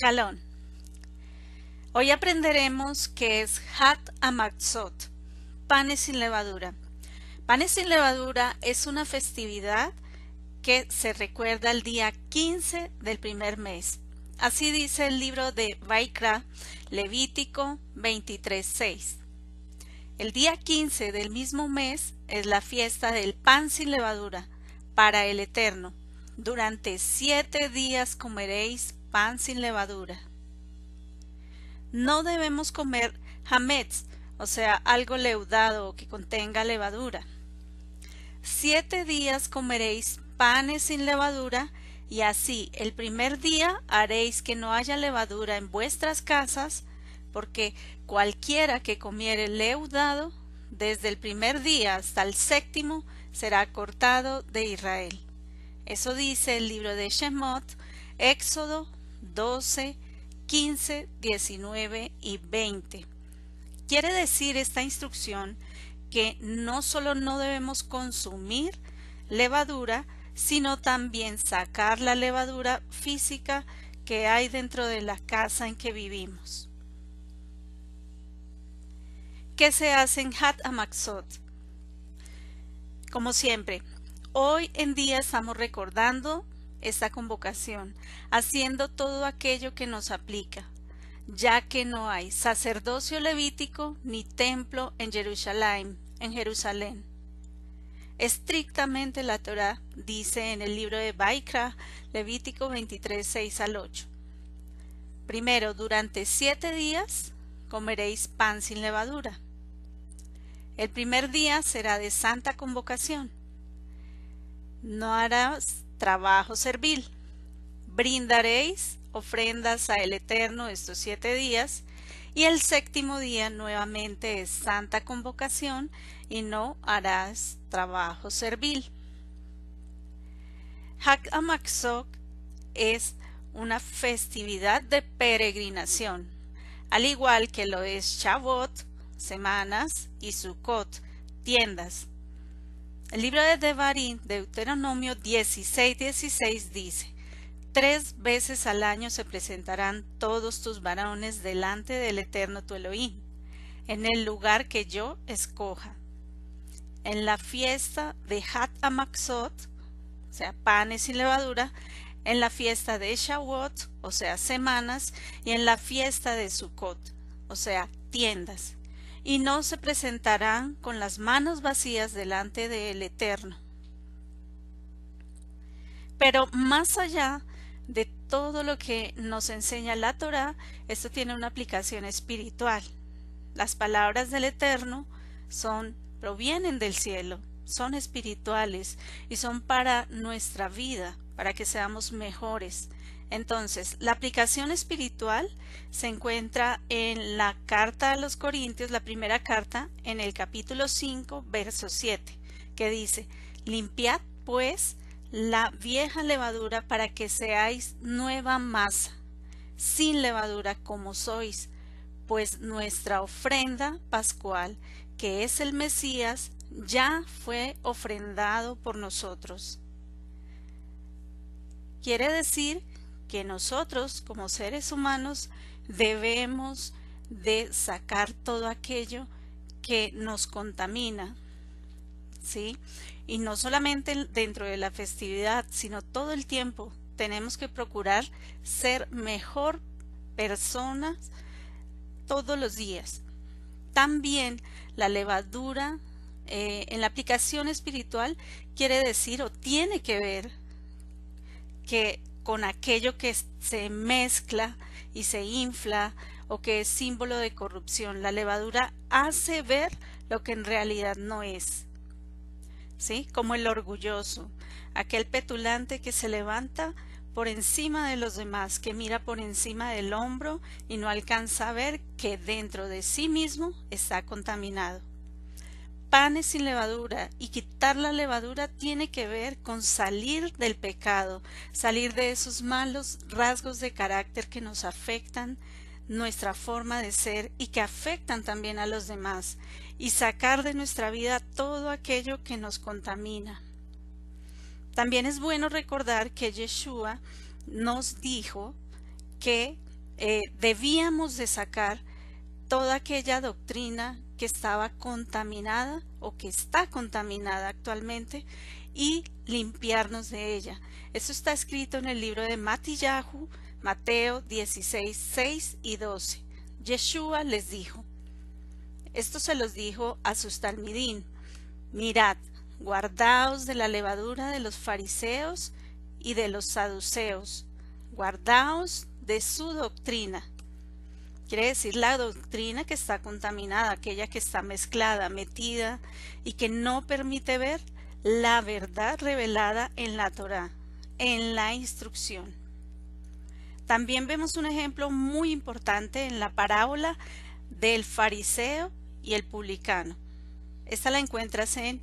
Shalom. Hoy aprenderemos qué es Hat Amatzot, panes sin levadura. Panes sin levadura es una festividad que se recuerda el día 15 del primer mes. Así dice el libro de Vaikra, Levítico 23.6. El día 15 del mismo mes es la fiesta del pan sin levadura para el Eterno. Durante siete días comeréis pan sin levadura. No debemos comer hametz, o sea, algo leudado que contenga levadura. Siete días comeréis panes sin levadura, y así el primer día haréis que no haya levadura en vuestras casas, porque cualquiera que comiere leudado, desde el primer día hasta el séptimo, será cortado de Israel. Eso dice el libro de Shemot, Éxodo 12, 15, 19 y 20. Quiere decir esta instrucción que no solo no debemos consumir levadura, sino también sacar la levadura física que hay dentro de la casa en que vivimos. ¿Qué se hace en Hat Amaxot? Como siempre, hoy en día estamos recordando esta convocación, haciendo todo aquello que nos aplica, ya que no hay sacerdocio levítico ni templo en Jerusalén, en Jerusalén. Estrictamente la Torah dice en el libro de Baikra, Levítico 23, 6 al 8. Primero, durante siete días comeréis pan sin levadura. El primer día será de santa convocación. No harás trabajo servil. Brindaréis ofrendas a el Eterno estos siete días, y el séptimo día nuevamente es santa convocación, y no harás trabajo servil. Hak es una festividad de peregrinación, al igual que lo es Shavuot, semanas, y Sukkot, tiendas. El libro de Devarim, Deuteronomio 16, 16 dice, Tres veces al año se presentarán todos tus varones delante del Eterno tu Elohim, en el lugar que yo escoja. En la fiesta de Hat Amaxot, o sea, panes sin levadura, en la fiesta de Shavuot, o sea, semanas, y en la fiesta de Sukkot, o sea, tiendas y no se presentarán con las manos vacías delante del Eterno. Pero más allá de todo lo que nos enseña la Torah, esto tiene una aplicación espiritual. Las palabras del Eterno son provienen del cielo, son espirituales y son para nuestra vida, para que seamos mejores, entonces, la aplicación espiritual se encuentra en la carta a los Corintios, la primera carta, en el capítulo 5, verso 7, que dice, limpiad pues la vieja levadura para que seáis nueva masa, sin levadura como sois, pues nuestra ofrenda pascual, que es el Mesías, ya fue ofrendado por nosotros. Quiere decir que nosotros como seres humanos debemos de sacar todo aquello que nos contamina, ¿sí? Y no solamente dentro de la festividad, sino todo el tiempo tenemos que procurar ser mejor personas todos los días. También la levadura eh, en la aplicación espiritual quiere decir o tiene que ver que con aquello que se mezcla y se infla o que es símbolo de corrupción. La levadura hace ver lo que en realidad no es. ¿Sí? Como el orgulloso, aquel petulante que se levanta por encima de los demás, que mira por encima del hombro y no alcanza a ver que dentro de sí mismo está contaminado panes sin levadura y quitar la levadura tiene que ver con salir del pecado, salir de esos malos rasgos de carácter que nos afectan nuestra forma de ser y que afectan también a los demás y sacar de nuestra vida todo aquello que nos contamina. También es bueno recordar que Yeshua nos dijo que eh, debíamos de sacar toda aquella doctrina que estaba contaminada o que está contaminada actualmente y limpiarnos de ella. Eso está escrito en el libro de Matillahu, Mateo 16, 6 y 12. Yeshua les dijo, esto se los dijo a sus talmidín, mirad, guardaos de la levadura de los fariseos y de los saduceos, guardaos de su doctrina. Quiere decir la doctrina que está contaminada, aquella que está mezclada, metida y que no permite ver la verdad revelada en la Torah, en la instrucción. También vemos un ejemplo muy importante en la parábola del fariseo y el publicano. Esta la encuentras en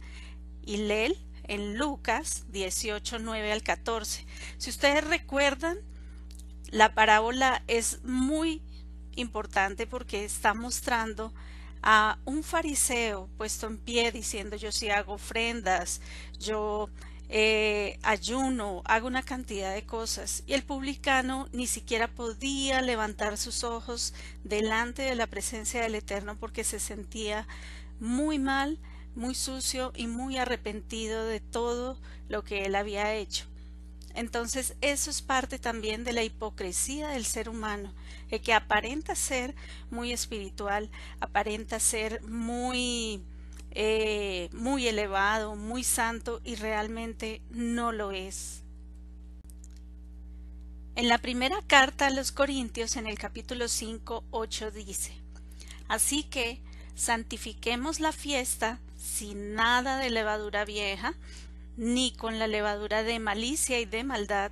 Hilel, en Lucas 18, 9 al 14. Si ustedes recuerdan, la parábola es muy importante porque está mostrando a un fariseo puesto en pie diciendo yo sí hago ofrendas, yo eh, ayuno, hago una cantidad de cosas. Y el publicano ni siquiera podía levantar sus ojos delante de la presencia del Eterno porque se sentía muy mal, muy sucio y muy arrepentido de todo lo que él había hecho. Entonces eso es parte también de la hipocresía del ser humano, el que aparenta ser muy espiritual, aparenta ser muy eh, muy elevado, muy santo y realmente no lo es. En la primera carta a los Corintios, en el capítulo 5, 8 dice, Así que santifiquemos la fiesta sin nada de levadura vieja, ni con la levadura de malicia y de maldad,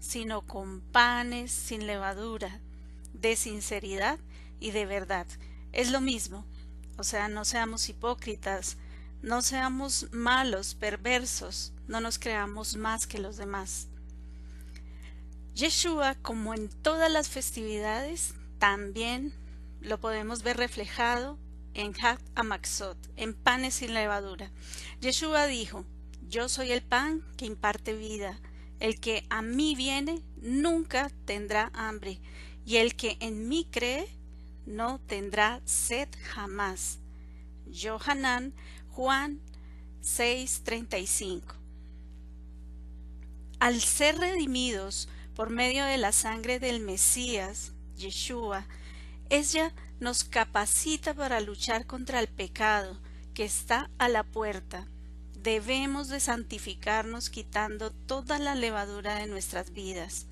sino con panes sin levadura, de sinceridad y de verdad. Es lo mismo, o sea, no seamos hipócritas, no seamos malos, perversos, no nos creamos más que los demás. Yeshua, como en todas las festividades, también lo podemos ver reflejado en Hat Amaxot, en panes sin levadura. Yeshua dijo, yo soy el pan que imparte vida. El que a mí viene nunca tendrá hambre, y el que en mí cree no tendrá sed jamás. Johanan Juan 6:35 Al ser redimidos por medio de la sangre del Mesías, Yeshua, ella nos capacita para luchar contra el pecado que está a la puerta debemos de santificarnos quitando toda la levadura de nuestras vidas,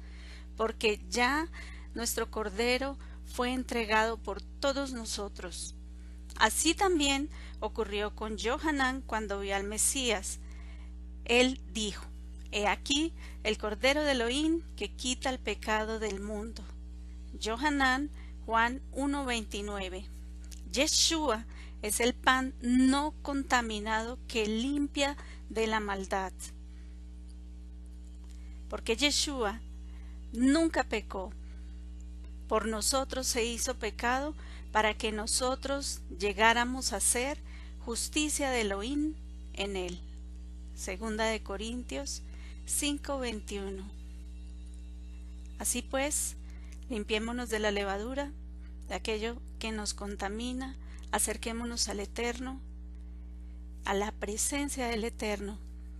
porque ya nuestro Cordero fue entregado por todos nosotros. Así también ocurrió con Johanán cuando vio al Mesías. Él dijo, He aquí el Cordero de Elohim que quita el pecado del mundo. Johanán, Juan 1.29. Yeshua es el pan no contaminado que limpia de la maldad. Porque Yeshua nunca pecó. Por nosotros se hizo pecado para que nosotros llegáramos a ser justicia de Elohim en él. Segunda de Corintios 5:21. Así pues, limpiémonos de la levadura, de aquello que nos contamina, acerquémonos al Eterno, a la presencia del Eterno,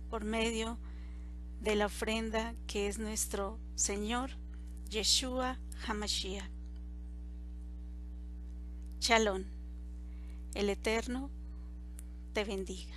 por medio de la ofrenda que es nuestro Señor, Yeshua Hamashiach. Shalom, el Eterno te bendiga.